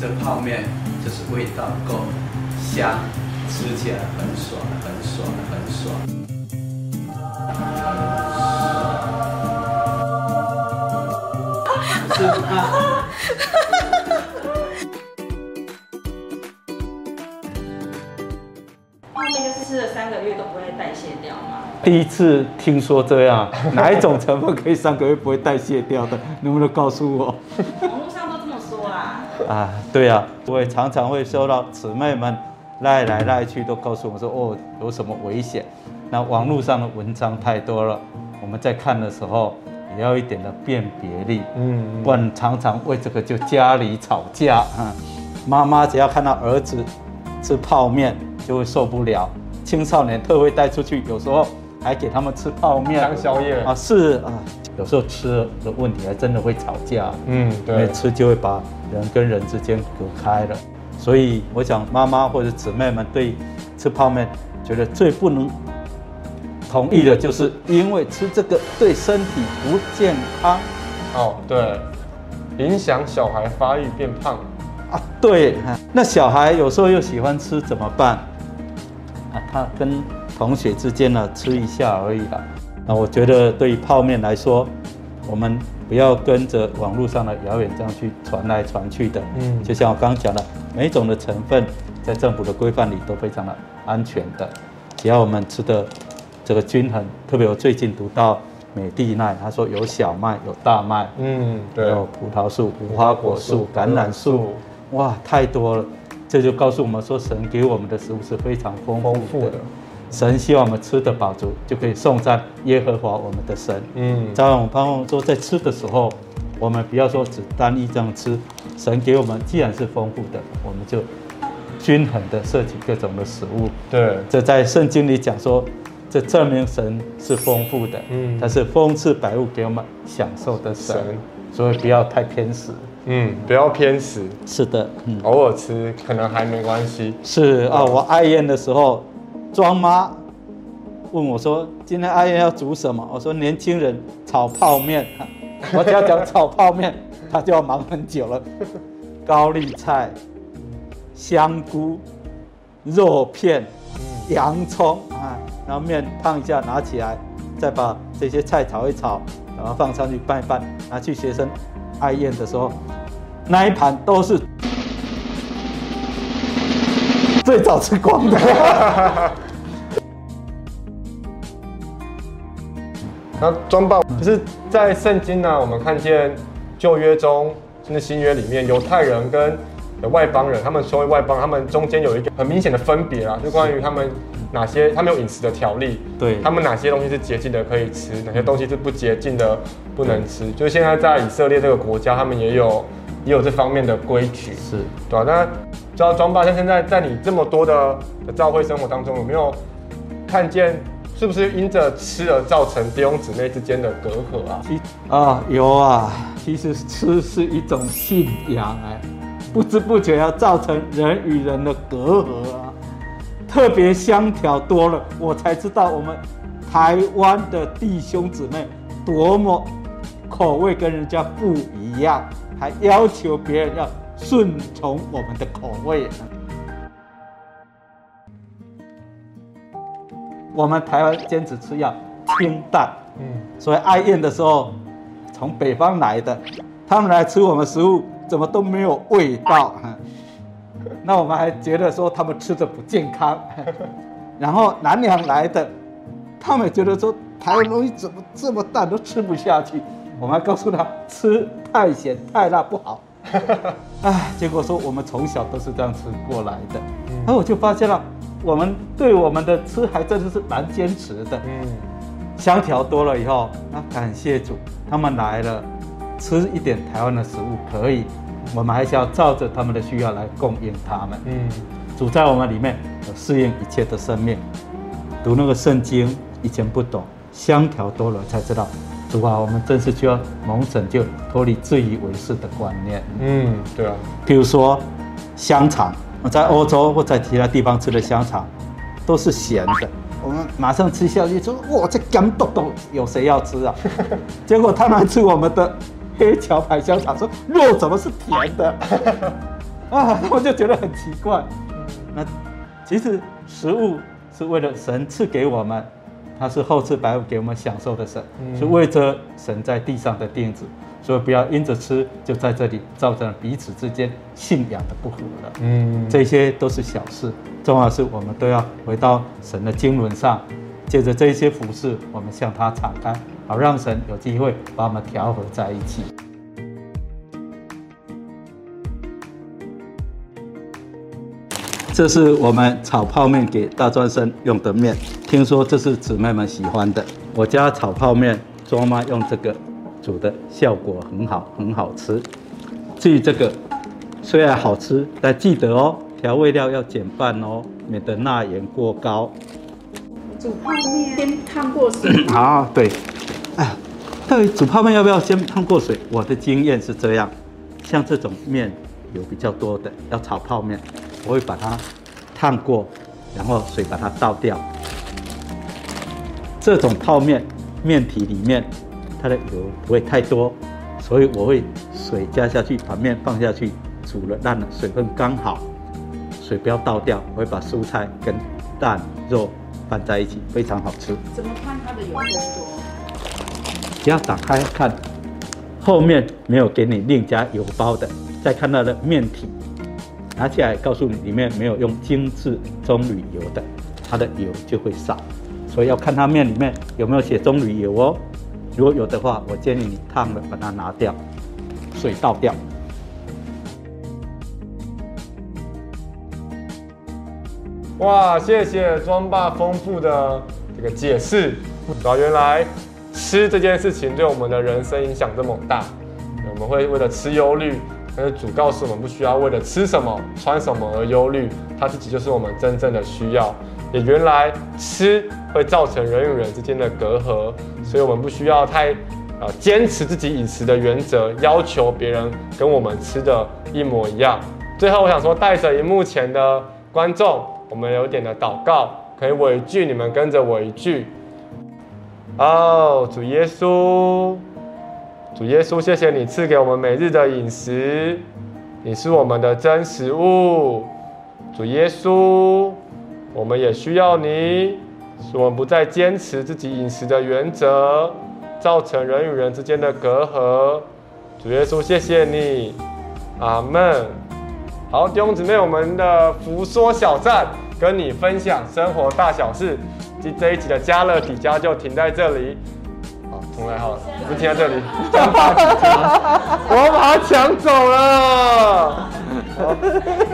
这泡面就是味道够香，吃起来很爽，很爽，很爽。是啊。泡面就是吃了三个月都不会代谢掉吗？第一次听说这样，哪一种成分可以三个月不会代谢掉的？能不能告诉我？啊，对呀、啊，我也常常会收到姊妹们赖来赖去，都告诉我说，哦，有什么危险？那网络上的文章太多了，我们在看的时候也要一点的辨别力，嗯，不然常常为这个就家里吵架啊。妈妈只要看到儿子吃泡面就会受不了，青少年特会带出去，有时候还给他们吃泡面当宵夜啊，是啊。有时候吃的问题还真的会吵架，嗯，对，因为吃就会把人跟人之间隔开了。所以我想妈妈或者姊妹们对吃泡面觉得最不能同意的就是因为吃这个对身体不健康。哦，对，影响小孩发育变胖啊。对，那小孩有时候又喜欢吃怎么办？啊，他跟同学之间呢吃一下而已啦。那我觉得，对于泡面来说，我们不要跟着网络上的谣言这样去传来传去的。嗯，就像我刚刚讲的，每一种的成分在政府的规范里都非常的安全的。只要我们吃的这个均衡，特别我最近读到美地奈，他说有小麦、有大麦，嗯，对，有葡萄树、无花果树、橄榄树，哇，太多了。这就告诉我们说，神给我们的食物是非常丰富的。神希望我们吃的饱足，就可以颂赞耶和华我们的神。嗯，当然我们盼望说，在吃的时候，我们不要说只单一这样吃。神给我们既然是丰富的，我们就均衡的摄取各种的食物。对，这在圣经里讲说，这证明神是丰富的。嗯，他是丰赐百物给我们享受的神，神所以不要太偏食。嗯，不要偏食。是的，嗯，偶尔吃可能还没关系。是啊，我爱宴的时候。庄妈问我说：“今天阿燕要煮什么？”我说：“年轻人炒泡面。”我只要讲炒泡面，他就要忙很久了。高丽菜、香菇、肉片、洋葱啊，然后面烫一下，拿起来，再把这些菜炒一炒，然后放上去拌一拌，拿去学生爱宴的时候，那一盘都是最早吃光的。那装扮就是在圣经呢、啊，我们看见旧约中甚至新约里面，犹太人跟外邦人，他们所谓外邦，他们中间有一个很明显的分别啊，就关于他们哪些他们有饮食的条例，对，他们哪些东西是洁净的可以吃，哪些东西是不洁净的不能吃。就现在在以色列这个国家，他们也有也有这方面的规矩，是对吧、啊？那知道庄爸，像现在在你这么多的的教会生活当中，有没有看见？是不是因着吃而造成弟兄姊妹之间的隔阂啊？其啊，有啊。其实吃是一种信仰哎，不知不觉要造成人与人的隔阂啊。特别香条多了，我才知道我们台湾的弟兄姊妹多么口味跟人家不一样，还要求别人要顺从我们的口味。我们台湾坚持吃要清淡，嗯，所以爱宴的时候，从北方来的，他们来吃我们食物，怎么都没有味道，那我们还觉得说他们吃的不健康，然后南洋来的，他们觉得说台湾东西怎么这么淡，都吃不下去，我们还告诉他吃太咸太辣不好，哎，结果说我们从小都是这样吃过来的，然后我就发现了。我们对我们的吃还真的是蛮坚持的，嗯，香调多了以后，那感谢主，他们来了，吃一点台湾的食物可以，我们还是要照着他们的需要来供应他们，嗯，主在我们里面有适应一切的生命，读那个圣经以前不懂，香调多了才知道，主啊，我们真是需要蒙拯救，脱离自以为是的观念，嗯，对啊，比如说香肠。我在欧洲或在其他地方吃的香肠，都是咸的。我们马上吃下去说：“哇，这干豆豆，有谁要吃啊？” 结果他们吃我们的黑桥牌香肠，说肉怎么是甜的？啊，我就觉得很奇怪。那其实食物是为了神赐给我们，它是后赐百物给我们享受的神，嗯、是为着神在地上的钉子，所以不要因着吃就在这里造成了彼此之间信仰的不合了。嗯，这些都是小事，重要是我们都要回到神的经纶上，借着这些服饰，我们向他敞开，好让神有机会把我们调和在一起。这是我们炒泡面给大专生用的面，听说这是姊妹们喜欢的。我家炒泡面，庄妈用这个煮的效果很好，很好吃。至于这个，虽然好吃，但记得哦，调味料要减半哦，免得钠盐过高。煮泡面先烫过水。啊，对。哎，到底煮泡面要不要先烫过水？我的经验是这样，像这种面有比较多的，要炒泡面。我会把它烫过，然后水把它倒掉。这种泡面面体里面它的油不会太多，所以我会水加下去，把面放下去煮了烂了，水分刚好，水不要倒掉。我会把蔬菜跟蛋肉拌在一起，非常好吃。怎么看它的油多不多？只要打开看，后面没有给你另加油包的，再看它的面体。拿起来告诉你，里面没有用精致棕榈油的，它的油就会少，所以要看它面里面有没有写棕榈油哦。如果有的话，我建议你烫了把它拿掉，水倒掉。哇，谢谢庄爸丰富的这个解释。啊，原来吃这件事情对我们的人生影响这么大，我们会为了吃忧虑。但是主告诉我们，不需要为了吃什么、穿什么而忧虑，他自己就是我们真正的需要。也原来吃会造成人与人之间的隔阂，所以我们不需要太啊坚持自己饮食的原则，要求别人跟我们吃的一模一样。最后，我想说，带着荧幕前的观众，我们有点的祷告，可以我一句，你们跟着我一句。哦，主耶稣。主耶稣，谢谢你赐给我们每日的饮食，你是我们的真食物。主耶稣，我们也需要你，使我们不再坚持自己饮食的原则，造成人与人之间的隔阂。主耶稣，谢谢你，阿门。好，弟兄姊妹，我们的福说小站跟你分享生活大小事，及这一集的加乐底家就停在这里。重来好了，我们停在这里，我要把它抢走了。